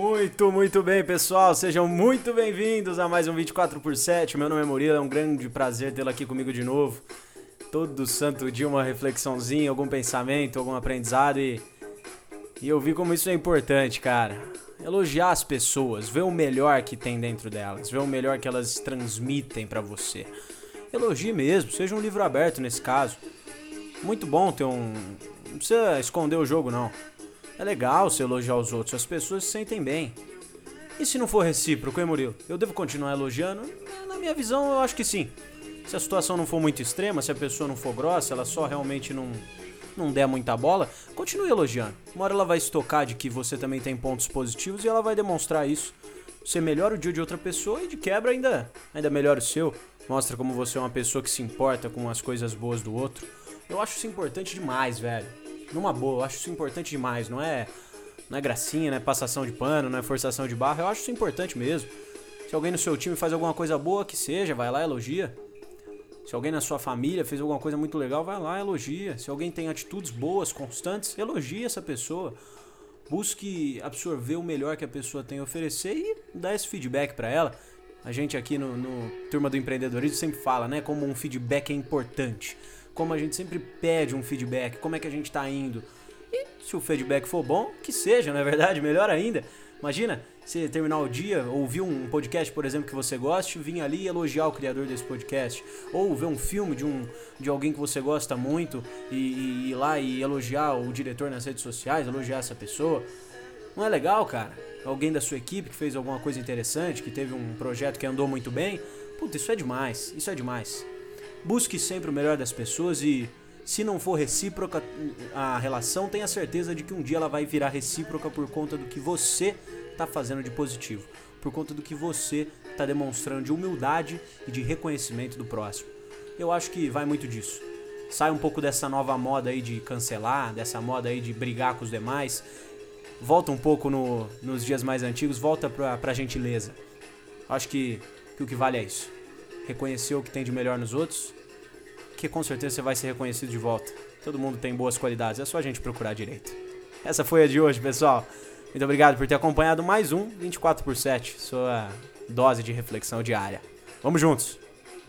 Muito, muito bem, pessoal. Sejam muito bem-vindos a mais um 24 por 7. Meu nome é Murilo, é um grande prazer tê-lo aqui comigo de novo. Todo santo dia uma reflexãozinha, algum pensamento, algum aprendizado e e eu vi como isso é importante, cara. Elogiar as pessoas, ver o melhor que tem dentro delas, ver o melhor que elas transmitem para você. Elogie mesmo, seja um livro aberto nesse caso. Muito bom ter um. Não precisa esconder o jogo, não. É legal você elogiar os outros, as pessoas se sentem bem. E se não for recíproco, hein, Murilo? Eu devo continuar elogiando? Na minha visão, eu acho que sim. Se a situação não for muito extrema, se a pessoa não for grossa, ela só realmente não, não der muita bola, continue elogiando. Uma hora ela vai se tocar de que você também tem pontos positivos e ela vai demonstrar isso. Você melhora o dia de outra pessoa e de quebra ainda, ainda melhora o seu. Mostra como você é uma pessoa que se importa com as coisas boas do outro. Eu acho isso importante demais, velho numa boa, eu acho isso importante demais, não é, não é gracinha, não é passação de pano, não é forçação de barra, eu acho isso importante mesmo. Se alguém no seu time faz alguma coisa boa, que seja, vai lá elogia. Se alguém na sua família fez alguma coisa muito legal, vai lá elogia. Se alguém tem atitudes boas, constantes, elogia essa pessoa. Busque absorver o melhor que a pessoa tem a oferecer e dar esse feedback para ela. A gente aqui no, no Turma do Empreendedorismo sempre fala, né, como um feedback é importante como a gente sempre pede um feedback, como é que a gente está indo. E se o feedback for bom, que seja, não é verdade? Melhor ainda. Imagina você terminar o dia, ouvir um podcast, por exemplo, que você goste, vir ali e elogiar o criador desse podcast. Ou ver um filme de, um, de alguém que você gosta muito e, e ir lá e elogiar o diretor nas redes sociais, elogiar essa pessoa. Não é legal, cara? Alguém da sua equipe que fez alguma coisa interessante, que teve um projeto que andou muito bem. Puta, isso é demais. Isso é demais. Busque sempre o melhor das pessoas e, se não for recíproca a relação, tenha certeza de que um dia ela vai virar recíproca por conta do que você está fazendo de positivo, por conta do que você está demonstrando de humildade e de reconhecimento do próximo. Eu acho que vai muito disso. Sai um pouco dessa nova moda aí de cancelar, dessa moda aí de brigar com os demais. Volta um pouco no, nos dias mais antigos, volta pra, pra gentileza. Acho que, que o que vale é isso reconhecer o que tem de melhor nos outros, que com certeza você vai ser reconhecido de volta. Todo mundo tem boas qualidades, é só a gente procurar direito. Essa foi a de hoje, pessoal. Muito obrigado por ter acompanhado mais um 24 por 7, sua dose de reflexão diária. Vamos juntos!